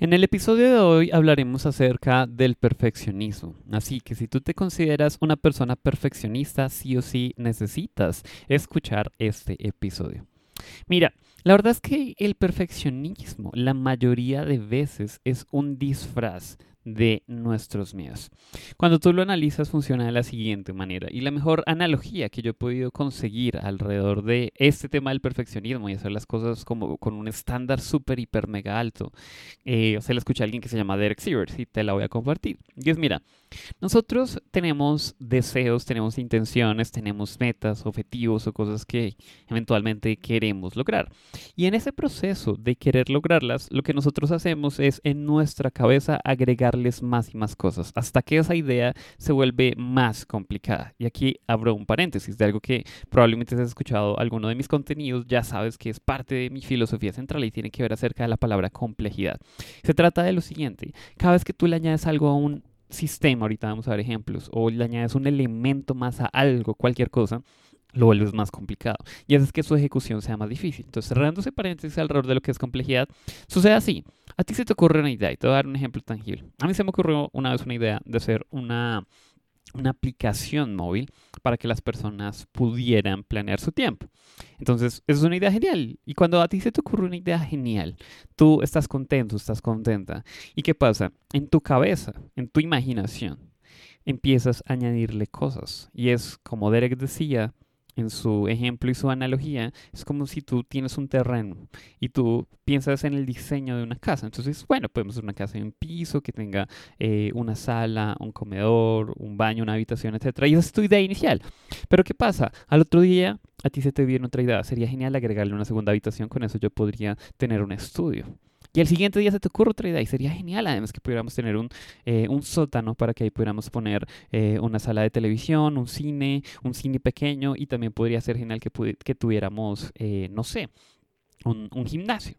En el episodio de hoy hablaremos acerca del perfeccionismo. Así que si tú te consideras una persona perfeccionista, sí o sí necesitas escuchar este episodio. Mira, la verdad es que el perfeccionismo la mayoría de veces es un disfraz de nuestros miedos. Cuando tú lo analizas funciona de la siguiente manera y la mejor analogía que yo he podido conseguir alrededor de este tema del perfeccionismo y hacer las cosas como con un estándar súper, hiper, mega alto, eh, se la escuché a alguien que se llama Derek Sivers y te la voy a compartir. Y es, mira, nosotros tenemos deseos, tenemos intenciones, tenemos metas, objetivos o cosas que eventualmente queremos lograr. Y en ese proceso de querer lograrlas, lo que nosotros hacemos es en nuestra cabeza agregarles más y más cosas, hasta que esa idea se vuelve más complicada. Y aquí abro un paréntesis de algo que probablemente has escuchado alguno de mis contenidos, ya sabes que es parte de mi filosofía central y tiene que ver acerca de la palabra complejidad. Se trata de lo siguiente, cada vez que tú le añades algo a un sistema, ahorita vamos a ver ejemplos, o le añades un elemento más a algo, cualquier cosa, lo vuelves más complicado. Y es que su ejecución sea más difícil. Entonces, cerrando ese paréntesis alrededor de lo que es complejidad, sucede así. A ti se te ocurre una idea, y te voy a dar un ejemplo tangible. A mí se me ocurrió una vez una idea de hacer una una aplicación móvil para que las personas pudieran planear su tiempo. Entonces, es una idea genial. Y cuando a ti se te ocurre una idea genial, tú estás contento, estás contenta. ¿Y qué pasa? En tu cabeza, en tu imaginación, empiezas a añadirle cosas. Y es como Derek decía, en su ejemplo y su analogía, es como si tú tienes un terreno y tú piensas en el diseño de una casa. Entonces, bueno, podemos hacer una casa en un piso que tenga eh, una sala, un comedor, un baño, una habitación, etc. Y esa es tu idea inicial. Pero ¿qué pasa? Al otro día a ti se te viene otra idea. Sería genial agregarle una segunda habitación. Con eso yo podría tener un estudio. Y el siguiente día se te ocurre otra idea y sería genial además que pudiéramos tener un, eh, un sótano para que ahí pudiéramos poner eh, una sala de televisión, un cine, un cine pequeño y también podría ser genial que, que tuviéramos, eh, no sé, un, un, gimnasio.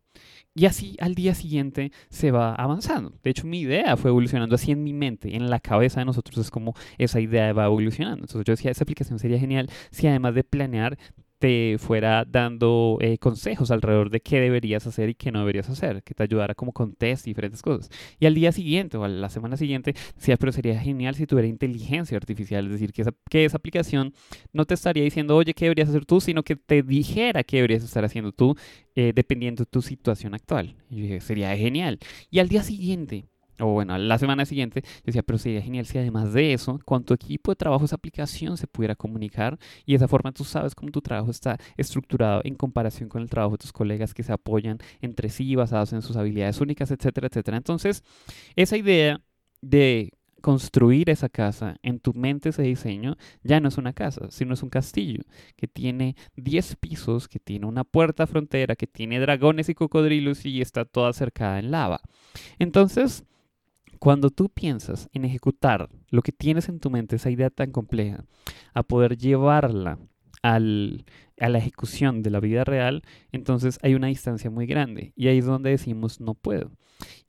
Y así al día siguiente se va avanzando. De hecho, mi idea fue evolucionando así en mi mente, en la cabeza de nosotros es como esa idea va evolucionando. Entonces yo decía, esa aplicación sería genial si además de planear te fuera dando eh, consejos alrededor de qué deberías hacer y qué no deberías hacer, que te ayudara como con test y diferentes cosas. Y al día siguiente o a la semana siguiente, decía, pero sería genial si tuviera inteligencia artificial, es decir, que esa, que esa aplicación no te estaría diciendo, oye, ¿qué deberías hacer tú? Sino que te dijera qué deberías estar haciendo tú, eh, dependiendo de tu situación actual. Yo dije, sería genial. Y al día siguiente, o bueno, la semana siguiente, decía, pero sería genial si además de eso, con tu equipo de trabajo esa aplicación se pudiera comunicar y de esa forma tú sabes cómo tu trabajo está estructurado en comparación con el trabajo de tus colegas que se apoyan entre sí basados en sus habilidades únicas, etcétera, etcétera. Entonces, esa idea de construir esa casa en tu mente ese diseño ya no es una casa, sino es un castillo que tiene 10 pisos, que tiene una puerta frontera, que tiene dragones y cocodrilos y está toda cercada en lava. Entonces, cuando tú piensas en ejecutar lo que tienes en tu mente, esa idea tan compleja, a poder llevarla al, a la ejecución de la vida real, entonces hay una distancia muy grande y ahí es donde decimos no puedo.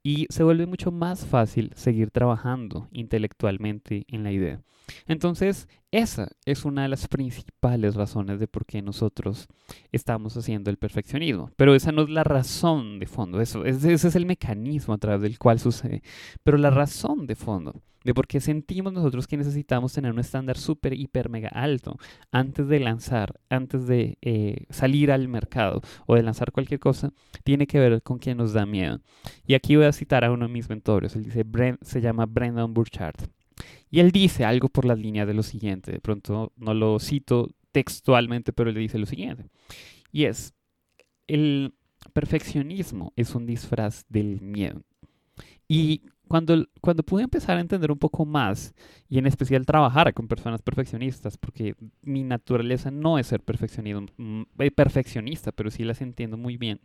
Y se vuelve mucho más fácil seguir trabajando intelectualmente en la idea. Entonces, esa es una de las principales razones de por qué nosotros estamos haciendo el perfeccionismo. Pero esa no es la razón de fondo, eso, ese es el mecanismo a través del cual sucede. Pero la razón de fondo de por qué sentimos nosotros que necesitamos tener un estándar súper, hiper, mega alto antes de lanzar, antes de eh, salir al mercado o de lanzar cualquier cosa, tiene que ver con que nos da miedo. Y aquí voy a citar a uno de mis mentores, él dice, se llama Brendan Burchard. Y él dice algo por las líneas de lo siguiente, de pronto no lo cito textualmente, pero él dice lo siguiente. Y es, el perfeccionismo es un disfraz del miedo. Y cuando, cuando pude empezar a entender un poco más, y en especial trabajar con personas perfeccionistas, porque mi naturaleza no es ser mm, eh, perfeccionista, pero sí las entiendo muy bien,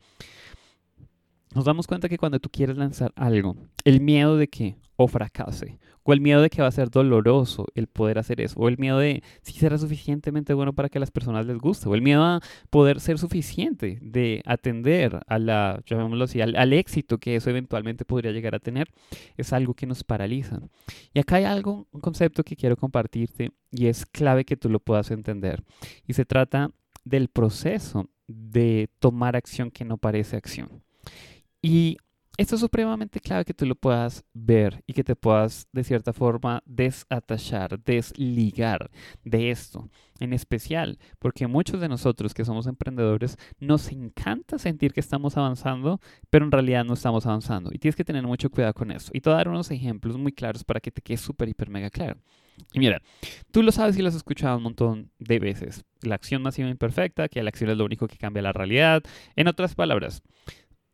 nos damos cuenta que cuando tú quieres lanzar algo, el miedo de que o fracase, o el miedo de que va a ser doloroso el poder hacer eso, o el miedo de si será suficientemente bueno para que a las personas les guste, o el miedo a poder ser suficiente de atender a la, llamémoslo así, al, al éxito que eso eventualmente podría llegar a tener, es algo que nos paraliza. Y acá hay algo, un concepto que quiero compartirte y es clave que tú lo puedas entender. Y se trata del proceso de tomar acción que no parece acción. Y esto es supremamente clave que tú lo puedas ver y que te puedas de cierta forma desatachar, desligar de esto. En especial porque muchos de nosotros que somos emprendedores nos encanta sentir que estamos avanzando, pero en realidad no estamos avanzando. Y tienes que tener mucho cuidado con eso. Y te voy a dar unos ejemplos muy claros para que te quede súper, hiper, mega claro. Y mira, tú lo sabes y lo has escuchado un montón de veces. La acción masiva imperfecta, que la acción es lo único que cambia la realidad. En otras palabras,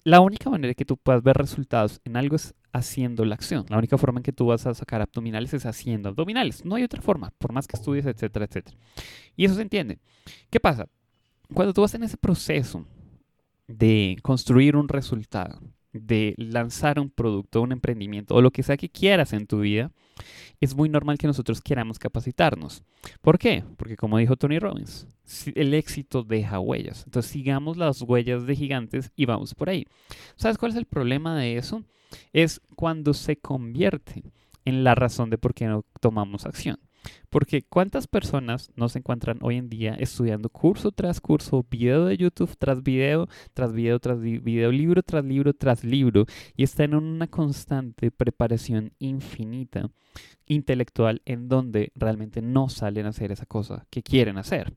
la única manera que tú puedas ver resultados en algo es haciendo la acción. La única forma en que tú vas a sacar abdominales es haciendo abdominales. No hay otra forma, por más que estudies, etcétera, etcétera. Y eso se entiende. ¿Qué pasa? Cuando tú vas en ese proceso de construir un resultado, de lanzar un producto, un emprendimiento o lo que sea que quieras en tu vida, es muy normal que nosotros queramos capacitarnos. ¿Por qué? Porque como dijo Tony Robbins, el éxito deja huellas. Entonces sigamos las huellas de gigantes y vamos por ahí. ¿Sabes cuál es el problema de eso? Es cuando se convierte en la razón de por qué no tomamos acción. Porque ¿cuántas personas no se encuentran hoy en día estudiando curso tras curso, video de YouTube tras video, tras video, tras video, libro tras libro, tras libro, y están en una constante preparación infinita intelectual en donde realmente no salen a hacer esa cosa que quieren hacer.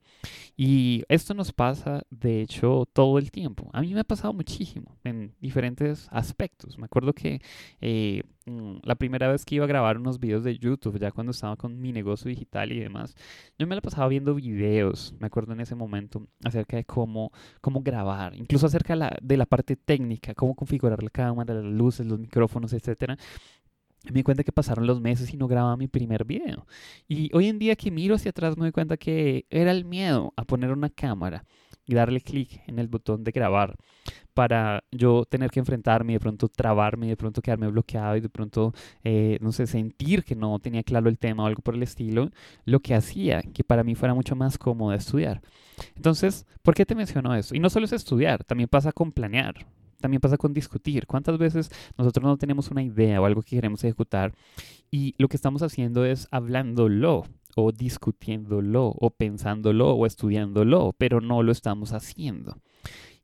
Y esto nos pasa, de hecho, todo el tiempo. A mí me ha pasado muchísimo en diferentes aspectos. Me acuerdo que eh, mm, la primera vez que iba a grabar unos videos de YouTube, ya cuando estaba con mi negocio digital y demás, yo me la pasaba viendo videos, me acuerdo en ese momento, acerca de cómo, cómo grabar, incluso acerca de la, de la parte técnica, cómo configurar la cámara, las luces, los micrófonos, etcétera me di cuenta que pasaron los meses y no grababa mi primer video. Y hoy en día que miro hacia atrás me doy cuenta que era el miedo a poner una cámara y darle clic en el botón de grabar para yo tener que enfrentarme y de pronto trabarme y de pronto quedarme bloqueado y de pronto, eh, no sé, sentir que no tenía claro el tema o algo por el estilo, lo que hacía que para mí fuera mucho más cómodo estudiar. Entonces, ¿por qué te menciono eso? Y no solo es estudiar, también pasa con planear. También pasa con discutir. ¿Cuántas veces nosotros no tenemos una idea o algo que queremos ejecutar y lo que estamos haciendo es hablándolo o discutiéndolo o pensándolo o estudiándolo, pero no lo estamos haciendo?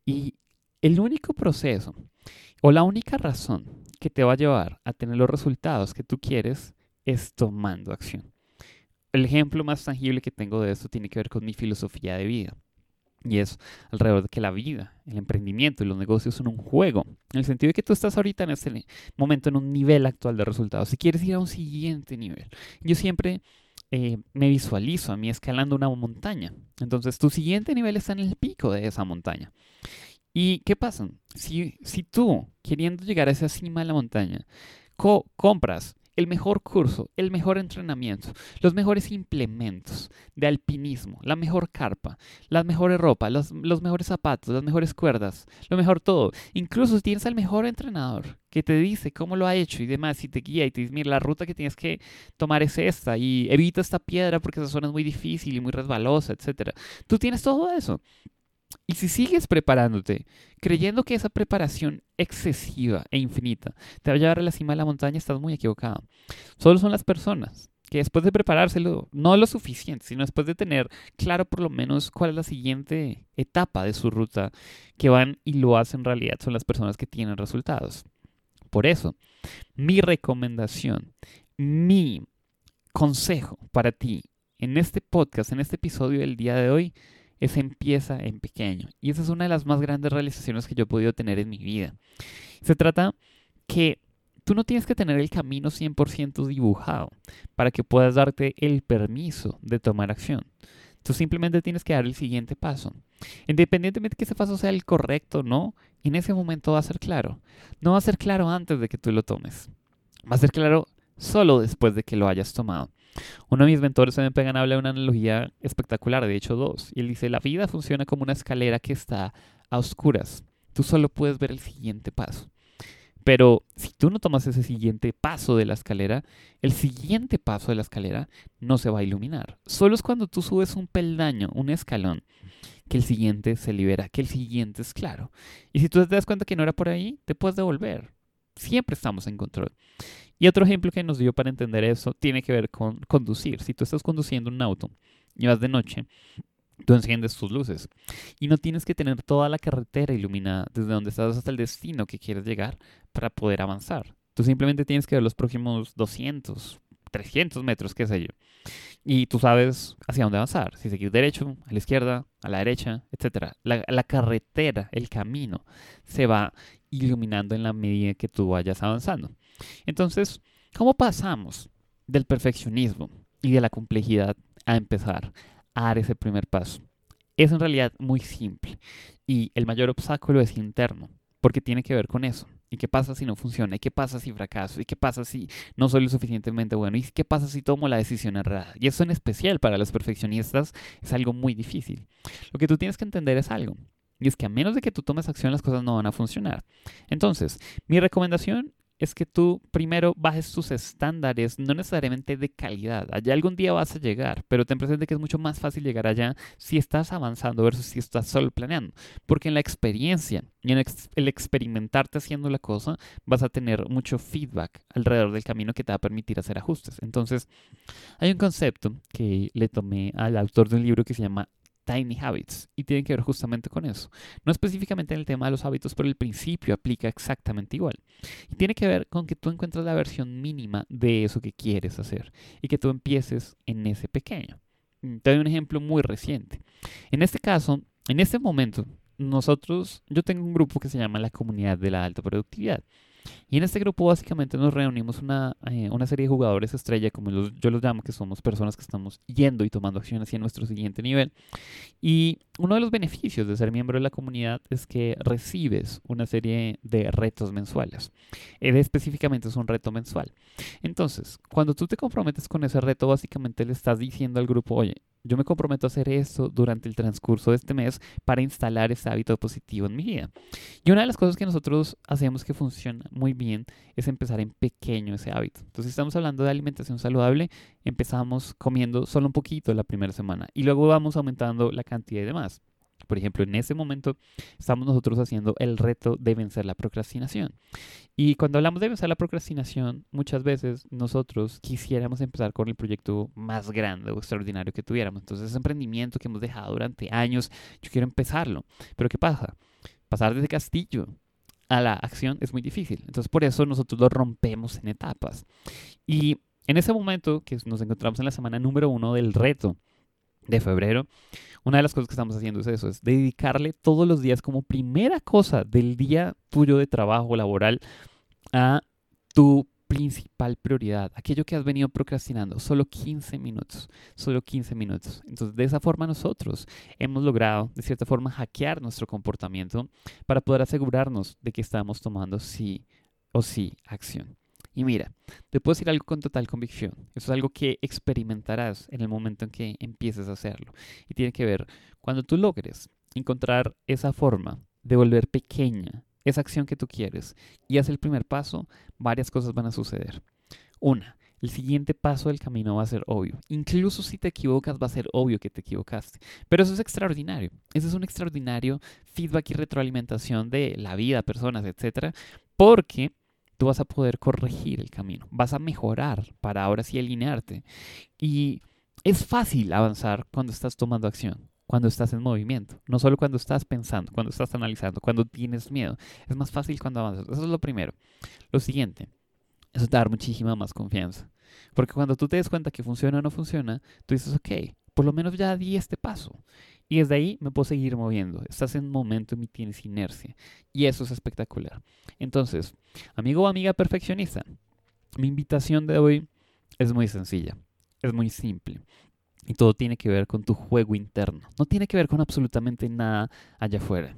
Y el único proceso o la única razón que te va a llevar a tener los resultados que tú quieres es tomando acción. El ejemplo más tangible que tengo de esto tiene que ver con mi filosofía de vida. Y es alrededor de que la vida, el emprendimiento y los negocios son un juego. En el sentido de que tú estás ahorita en este momento en un nivel actual de resultados. Si quieres ir a un siguiente nivel. Yo siempre eh, me visualizo a mí escalando una montaña. Entonces tu siguiente nivel está en el pico de esa montaña. ¿Y qué pasa? Si, si tú, queriendo llegar a esa cima de la montaña, compras el mejor curso, el mejor entrenamiento, los mejores implementos de alpinismo, la mejor carpa, las mejores ropas, los, los, mejores zapatos, las mejores cuerdas, lo mejor todo. Incluso tienes al mejor entrenador que te dice cómo lo ha hecho y demás, y te guía y te dice, mira, la ruta que tienes que tomar es esta y evita esta piedra porque esa zona es muy difícil y muy resbalosa, etc. Tú tienes todo eso. Y si sigues preparándote, creyendo que esa preparación excesiva e infinita te va a llevar a la cima de la montaña, estás muy equivocado. Solo son las personas que después de preparárselo, no lo suficiente, sino después de tener claro por lo menos cuál es la siguiente etapa de su ruta, que van y lo hacen realidad, son las personas que tienen resultados. Por eso, mi recomendación, mi consejo para ti en este podcast, en este episodio del día de hoy, es empieza en pequeño. Y esa es una de las más grandes realizaciones que yo he podido tener en mi vida. Se trata que tú no tienes que tener el camino 100% dibujado para que puedas darte el permiso de tomar acción. Tú simplemente tienes que dar el siguiente paso. Independientemente de que ese paso sea el correcto o no, en ese momento va a ser claro. No va a ser claro antes de que tú lo tomes. Va a ser claro solo después de que lo hayas tomado. Uno de mis mentores en Pegan habla de una analogía espectacular, de hecho dos, y él dice, la vida funciona como una escalera que está a oscuras. Tú solo puedes ver el siguiente paso. Pero si tú no tomas ese siguiente paso de la escalera, el siguiente paso de la escalera no se va a iluminar. Solo es cuando tú subes un peldaño, un escalón, que el siguiente se libera, que el siguiente es claro. Y si tú te das cuenta que no era por ahí, te puedes devolver. Siempre estamos en control. Y otro ejemplo que nos dio para entender eso tiene que ver con conducir. Si tú estás conduciendo un auto y vas de noche Tú enciendes tus luces y no tienes que tener toda la carretera iluminada desde donde estás hasta el destino que quieres llegar para poder avanzar. Tú simplemente tienes que ver los próximos 200, 300 metros, qué sé yo. Y tú sabes hacia dónde avanzar. Si seguir derecho, a la izquierda, a la derecha, etc. La, la carretera, el camino, se va iluminando en la medida que tú vayas avanzando. Entonces, ¿cómo pasamos del perfeccionismo y de la complejidad a empezar a dar ese primer paso? Es en realidad muy simple y el mayor obstáculo es interno, porque tiene que ver con eso. ¿Y qué pasa si no funciona? ¿Y qué pasa si fracaso? ¿Y qué pasa si no soy lo suficientemente bueno? ¿Y qué pasa si tomo la decisión errada? Y eso en especial para los perfeccionistas es algo muy difícil. Lo que tú tienes que entender es algo. Y es que a menos de que tú tomes acción, las cosas no van a funcionar. Entonces, mi recomendación es que tú primero bajes tus estándares, no necesariamente de calidad. Allá algún día vas a llegar, pero ten presente que es mucho más fácil llegar allá si estás avanzando versus si estás solo planeando. Porque en la experiencia y en el experimentarte haciendo la cosa, vas a tener mucho feedback alrededor del camino que te va a permitir hacer ajustes. Entonces, hay un concepto que le tomé al autor de un libro que se llama Tiny Habits y tiene que ver justamente con eso. No específicamente en el tema de los hábitos, pero el principio aplica exactamente igual. Y tiene que ver con que tú encuentres la versión mínima de eso que quieres hacer y que tú empieces en ese pequeño. Mm, te doy un ejemplo muy reciente. En este caso, en este momento, nosotros, yo tengo un grupo que se llama la comunidad de la alta productividad. Y en este grupo básicamente nos reunimos una, eh, una serie de jugadores estrella, como yo los llamo, que somos personas que estamos yendo y tomando acción hacia nuestro siguiente nivel. Y uno de los beneficios de ser miembro de la comunidad es que recibes una serie de retos mensuales. Eh, específicamente es un reto mensual. Entonces, cuando tú te comprometes con ese reto, básicamente le estás diciendo al grupo, oye, yo me comprometo a hacer esto durante el transcurso de este mes para instalar ese hábito positivo en mi vida. Y una de las cosas que nosotros hacemos que funciona muy bien es empezar en pequeño ese hábito. Entonces, estamos hablando de alimentación saludable, empezamos comiendo solo un poquito la primera semana y luego vamos aumentando la cantidad y demás. Por ejemplo, en ese momento estamos nosotros haciendo el reto de vencer la procrastinación. Y cuando hablamos de vencer la procrastinación, muchas veces nosotros quisiéramos empezar con el proyecto más grande o extraordinario que tuviéramos. Entonces, ese emprendimiento que hemos dejado durante años, yo quiero empezarlo. Pero ¿qué pasa? Pasar desde castillo a la acción es muy difícil. Entonces, por eso nosotros lo rompemos en etapas. Y en ese momento que nos encontramos en la semana número uno del reto de febrero, una de las cosas que estamos haciendo es eso, es dedicarle todos los días como primera cosa del día tuyo de trabajo laboral a tu principal prioridad, aquello que has venido procrastinando, solo 15 minutos, solo 15 minutos. Entonces, de esa forma nosotros hemos logrado, de cierta forma, hackear nuestro comportamiento para poder asegurarnos de que estamos tomando sí o sí acción. Y mira, te puedo decir algo con total convicción. Eso es algo que experimentarás en el momento en que empieces a hacerlo. Y tiene que ver cuando tú logres encontrar esa forma de volver pequeña esa acción que tú quieres y haces el primer paso, varias cosas van a suceder. Una, el siguiente paso del camino va a ser obvio. Incluso si te equivocas, va a ser obvio que te equivocaste. Pero eso es extraordinario. Ese es un extraordinario feedback y retroalimentación de la vida, personas, etcétera, porque tú vas a poder corregir el camino, vas a mejorar para ahora sí alinearte. Y es fácil avanzar cuando estás tomando acción, cuando estás en movimiento, no solo cuando estás pensando, cuando estás analizando, cuando tienes miedo. Es más fácil cuando avanzas. Eso es lo primero. Lo siguiente, eso te da muchísima más confianza. Porque cuando tú te des cuenta que funciona o no funciona, tú dices, ok, por lo menos ya di este paso. Y desde ahí me puedo seguir moviendo. Estás en un momento y tienes inercia. Y eso es espectacular. Entonces, amigo o amiga perfeccionista, mi invitación de hoy es muy sencilla. Es muy simple. Y todo tiene que ver con tu juego interno. No tiene que ver con absolutamente nada allá afuera.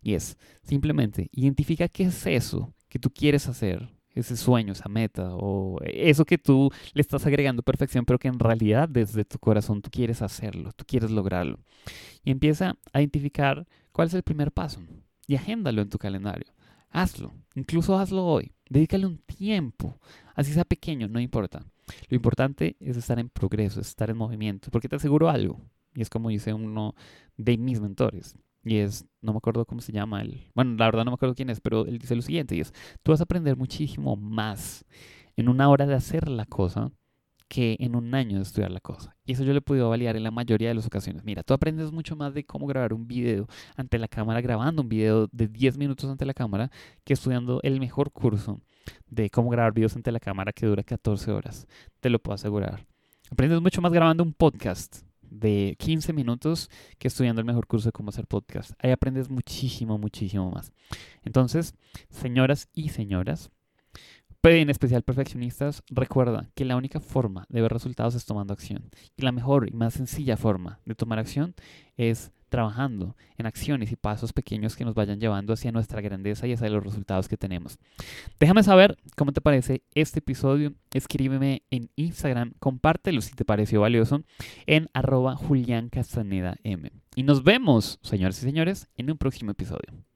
Y es simplemente identifica qué es eso que tú quieres hacer ese sueño, esa meta o eso que tú le estás agregando perfección, pero que en realidad desde tu corazón tú quieres hacerlo, tú quieres lograrlo. Y empieza a identificar cuál es el primer paso y agéndalo en tu calendario. Hazlo, incluso hazlo hoy. Dedícale un tiempo, así sea pequeño, no importa. Lo importante es estar en progreso, es estar en movimiento, porque te aseguro algo, y es como dice uno de mis mentores, y es, no me acuerdo cómo se llama él. Bueno, la verdad no me acuerdo quién es, pero él dice lo siguiente, y es, tú vas a aprender muchísimo más en una hora de hacer la cosa que en un año de estudiar la cosa. Y eso yo le he podido validar en la mayoría de las ocasiones. Mira, tú aprendes mucho más de cómo grabar un video ante la cámara, grabando un video de 10 minutos ante la cámara, que estudiando el mejor curso de cómo grabar videos ante la cámara que dura 14 horas. Te lo puedo asegurar. Aprendes mucho más grabando un podcast de 15 minutos que estudiando el mejor curso de cómo hacer podcast. Ahí aprendes muchísimo, muchísimo más. Entonces, señoras y señoras, en especial perfeccionistas, recuerda que la única forma de ver resultados es tomando acción. Y la mejor y más sencilla forma de tomar acción es trabajando en acciones y pasos pequeños que nos vayan llevando hacia nuestra grandeza y hacia los resultados que tenemos. Déjame saber cómo te parece este episodio. Escríbeme en Instagram, compártelo si te pareció valioso en arroba Julián Castaneda M. Y nos vemos, señores y señores, en un próximo episodio.